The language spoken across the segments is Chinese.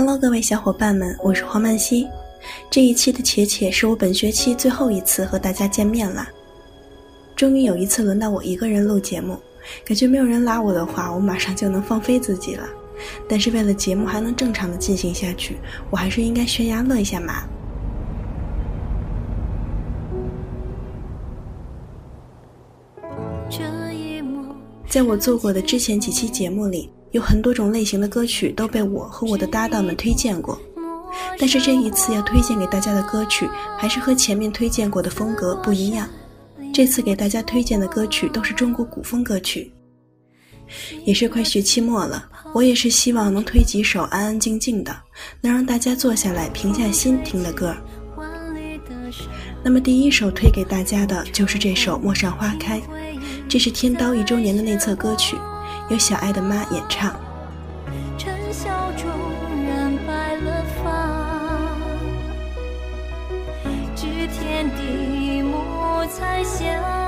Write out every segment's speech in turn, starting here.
Hello，各位小伙伴们，我是黄曼希。这一期的且且是我本学期最后一次和大家见面了。终于有一次轮到我一个人录节目，感觉没有人拉我的话，我马上就能放飞自己了。但是为了节目还能正常的进行下去，我还是应该悬崖勒一下马。在我做过的之前几期节目里。有很多种类型的歌曲都被我和我的搭档们推荐过，但是这一次要推荐给大家的歌曲还是和前面推荐过的风格不一样。这次给大家推荐的歌曲都是中国古风歌曲。也是快学期末了，我也是希望能推几首安安静静的，能让大家坐下来平下心听的歌。那么第一首推给大家的就是这首《陌上花开》，这是天刀一周年的内测歌曲。由小爱的妈演唱。尘嚣中染白了发，知天地暮彩霞。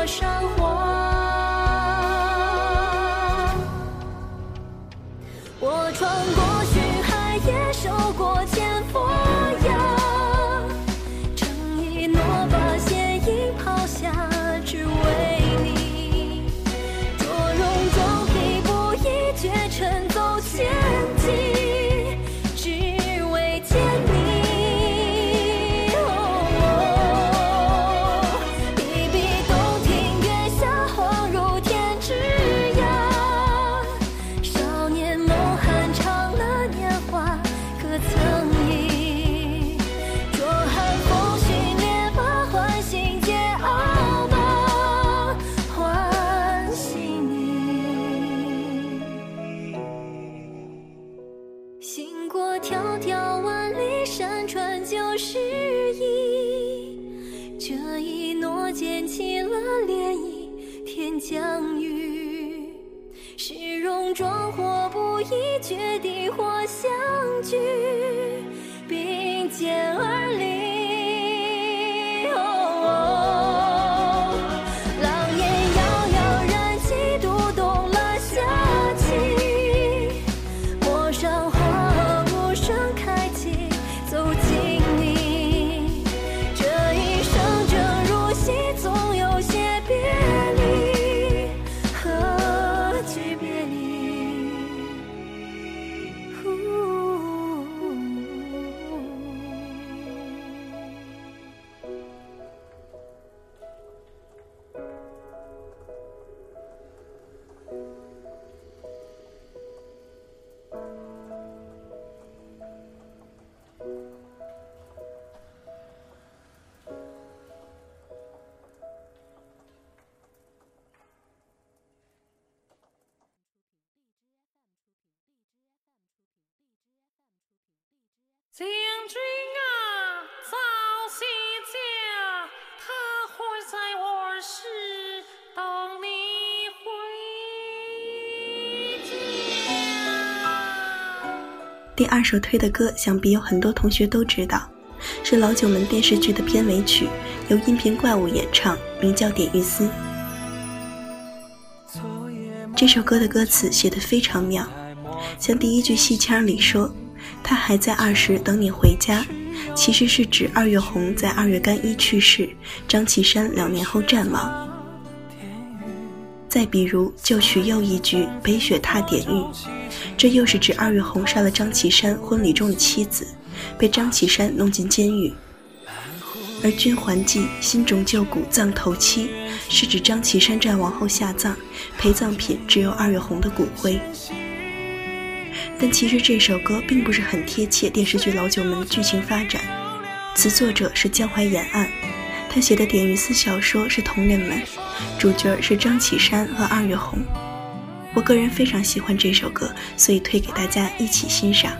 多少并将军啊，早，他在我等你回家。第二首推的歌，想必有很多同学都知道，是老九门电视剧的片尾曲，由音频怪物演唱，名叫《典狱司》。这首歌的歌词写得非常妙，像第一句戏腔里说。他还在二十等你回家”，其实是指二月红在二月干一去世，张启山两年后战亡。再比如，就取又一句“北雪踏典狱”，这又是指二月红杀了张启山婚礼中的妻子，被张启山弄进监狱。而君还记新冢旧骨葬头七，是指张启山战亡后下葬，陪葬品只有二月红的骨灰。但其实这首歌并不是很贴切电视剧《老九门》的剧情发展，词作者是江淮沿岸。他写的典狱司小说是同人们，主角是张启山和二月红。我个人非常喜欢这首歌，所以推给大家一起欣赏。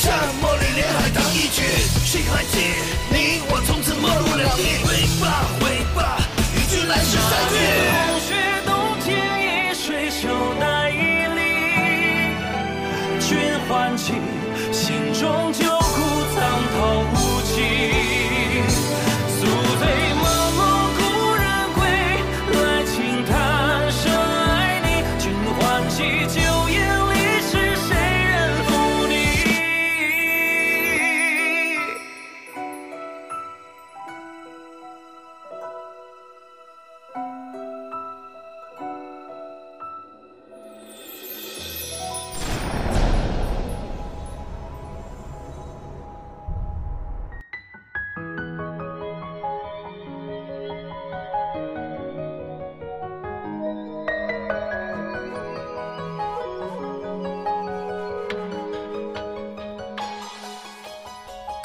沙漠里连海棠一曲，谁还记？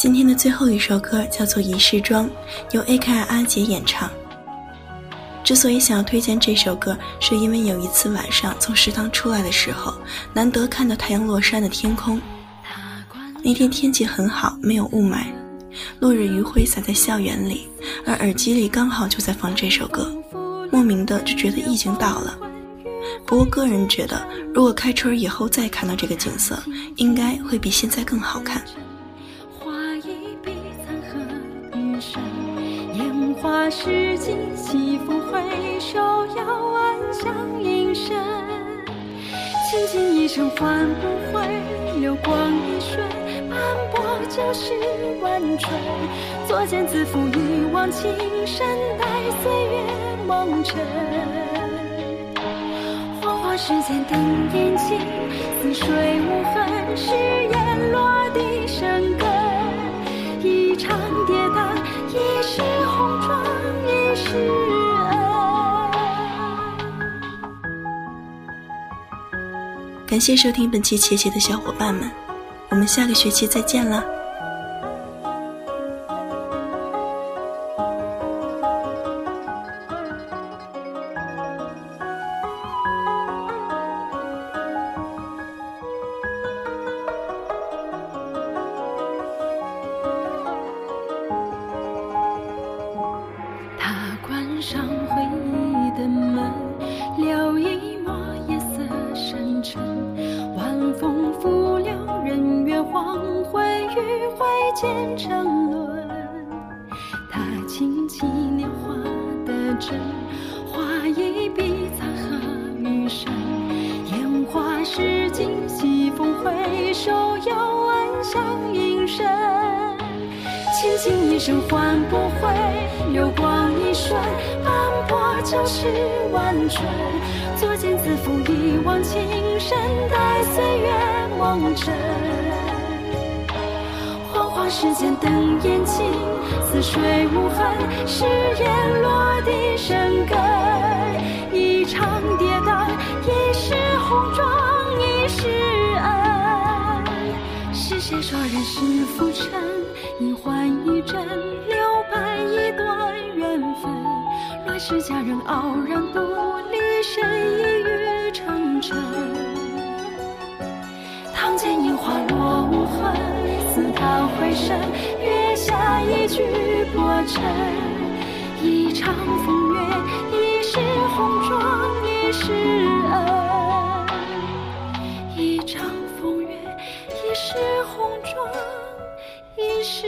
今天的最后一首歌叫做《仪式装》，由 A.K.I 阿杰演唱。之所以想要推荐这首歌，是因为有一次晚上从食堂出来的时候，难得看到太阳落山的天空。那天天气很好，没有雾霾，落日余晖洒在校园里，而耳机里刚好就在放这首歌，莫名的就觉得意境到了。不过个人觉得，如果开春以后再看到这个景色，应该会比现在更好看。花世纪，西风回首，遥望乡音深。倾尽一生换不回，流光一瞬，斑驳旧事万春。作茧自缚，一往情深，待岁月蒙尘。花花花时间等眼睛，似水无痕，誓言感谢收听本期茄茄的小伙伴们，我们下个学期再见了。晖渐沉沦。他轻启年华的针，画一笔残荷余生。烟花逝尽，西风回首，遥安详隐身。倾尽一生换不回，流光一瞬，斑驳旧事万春。作茧自缚，一往情深，待岁月梦尘。惶惶世间等眼睛，似水无痕，誓言落地生根。一场跌宕，一世红妆，一世恩。是谁说人世浮沉，一幻一真，留白一段缘分。乱世佳人傲然独声，月下一曲薄尘。一场风月，一世红妆，一世恩。一场风月，一世红妆，一世